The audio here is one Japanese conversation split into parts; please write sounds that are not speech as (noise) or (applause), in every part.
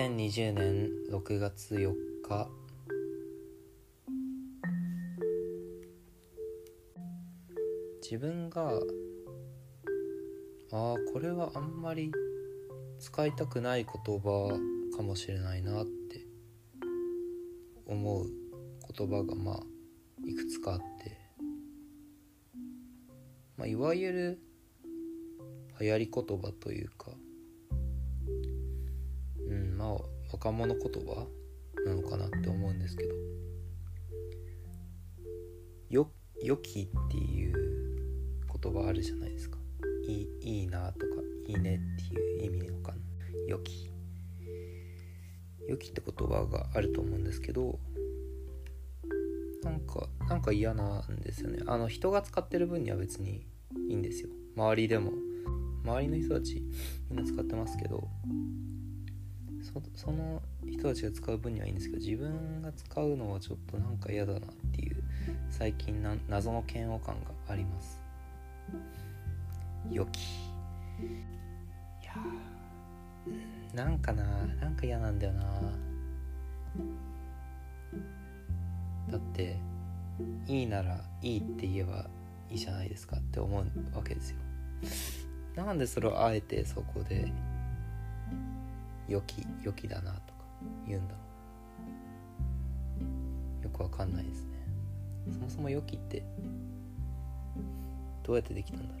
2020年6月4日。自分がああこれはあんまり使いたくない言葉かもしれないなって思う言葉がまあいくつかあって。まあいわゆる流行り言葉というかま若者言葉なのかなって思うんですけど。よよきっていう言葉あるじゃないですか。いいいいなとかいいねっていう意味のかな。よき。よきって言葉があると思うんですけどなんかなんか嫌なんですよね。あの人が使ってる分には別にいいんですよ。周りでも。周りの人たちみんな使ってますけどその人たちが使う分にはいいんですけど自分が使うのはちょっとなんか嫌だなっていう最近な謎の嫌悪感があります。良き。いやなんかななんか嫌なんだよな。だっていいならいいって言えばいいじゃないですかって思うわけですよ。なんでそれをあえてそこで良き良きだなとか言うんだろう。よくわかんないですね。そもそも良きってどうやってできたんだろう。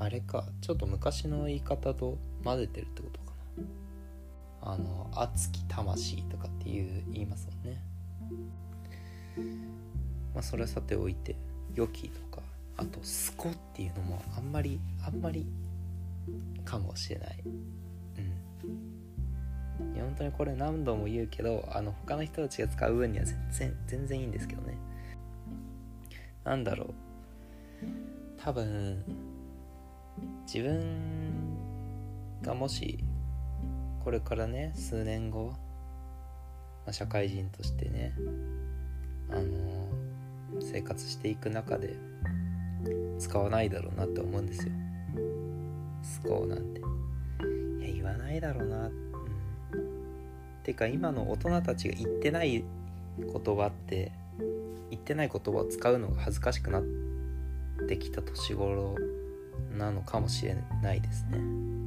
あれかちょっと昔の言い方と混ぜてるってことかな。あの熱き魂とかっていう言いますもんね。まあそれはさておいて良きとかあとスコっていうのもあんまりあんまりかもしれない。うん。いや本当にこれ何度も言うけどあの他の人たちが使う分には全然全然いいんですけどね。なんだろう。多分自分がもしこれからね数年後、まあ、社会人としてねあの生活していく中で使わないだろうなって思うんですよ。スコーなんて。言わないだろうな。うん。てか今の大人たちが言ってない言葉って言ってない言葉を使うのが恥ずかしくなってきた年頃なのかもしれないですね。うん。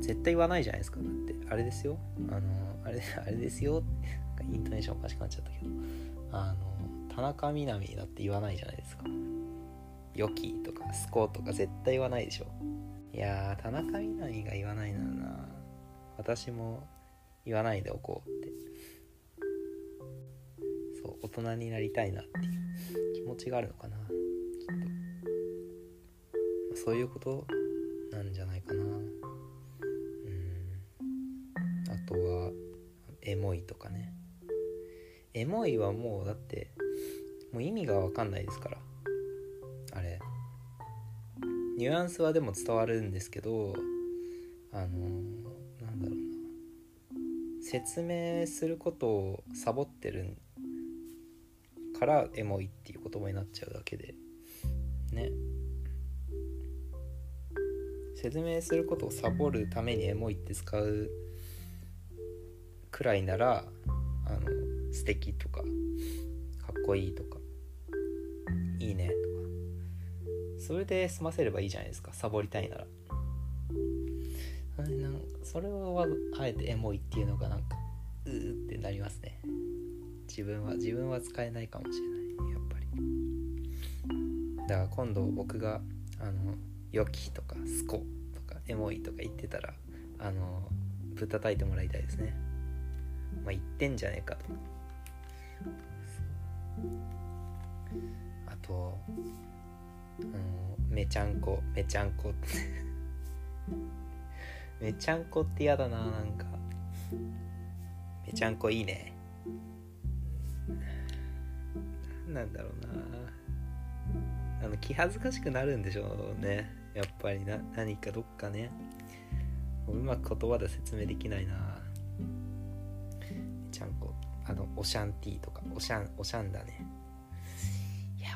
絶対言わないじゃないですか。だってあれですよ。あのあれあれですよ。イントネーションおかしくなっちゃったけど。あの田中みな実だって言わないじゃないですか良きとかスコとか絶対言わないでしょ。いやー田中みな実が言わないならな。私も言わないでおこうって。そう大人になりたいなっていう気持ちがあるのかな。きっと。そういうことなんじゃないかな。うん。あとはエモいとかね。エモいはもうだってもう意味が分かんないですから。ニュアンスはでも伝わるんですけどあのなんだろうな。説明することをサボってるからエモいっていう言葉になっちゃうだけで。ね。説明することをサボるためにエモいって使うくらいならあの素敵とかかっこいいとか。それで済ませればいいじゃないですか。サボりたいなら。なんそれはあえてエモいっていうのがなんかうーってなりますね。自分は自分は使えないかもしれない。やっぱり。だから今度僕があの「良き」とか「スコ」とか「エモい」とか言ってたらあのぶったたいてもらいたいですね。まあ言ってんじゃねえかと。あとうんめちゃんこめちゃんこ。って (laughs) めちゃんこって嫌だななんか。めちゃんこいいね。なんだろうな。あの気恥ずかしくなるんでしょうね。やっぱりな何かどっかね。うまく言葉で説明できないな。めちゃんこ。あのオシャンティーとか。オシャンオシャンだね。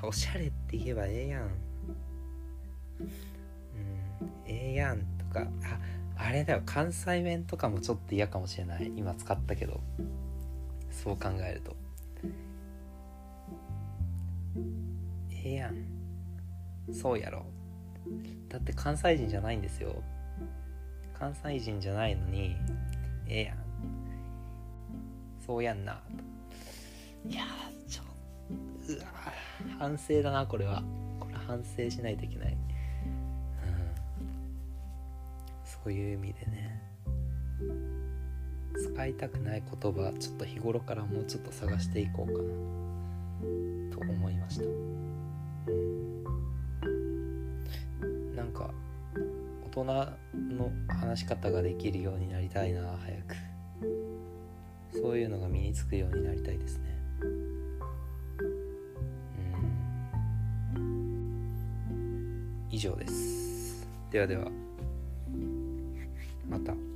おしゃれって言えばええやん。うんええやんとか。ああれだよ。関西弁とかもちょっと嫌かもしれない。今使ったけど。そう考えると。ええやん。そうやろ。だって関西人じゃないんですよ。関西人じゃないのにええやん。そうやんな。いやちょっうわ反省だなこれは。これ反省しないといけない、うん、そういう意味でね。使いたくない言葉ちょっと日頃からもうちょっと探していこうかな。と思いました、なんか大人の話し方ができるようになりたいな早く。そういうのが身につくようになりたいですね。以上ですではではまた。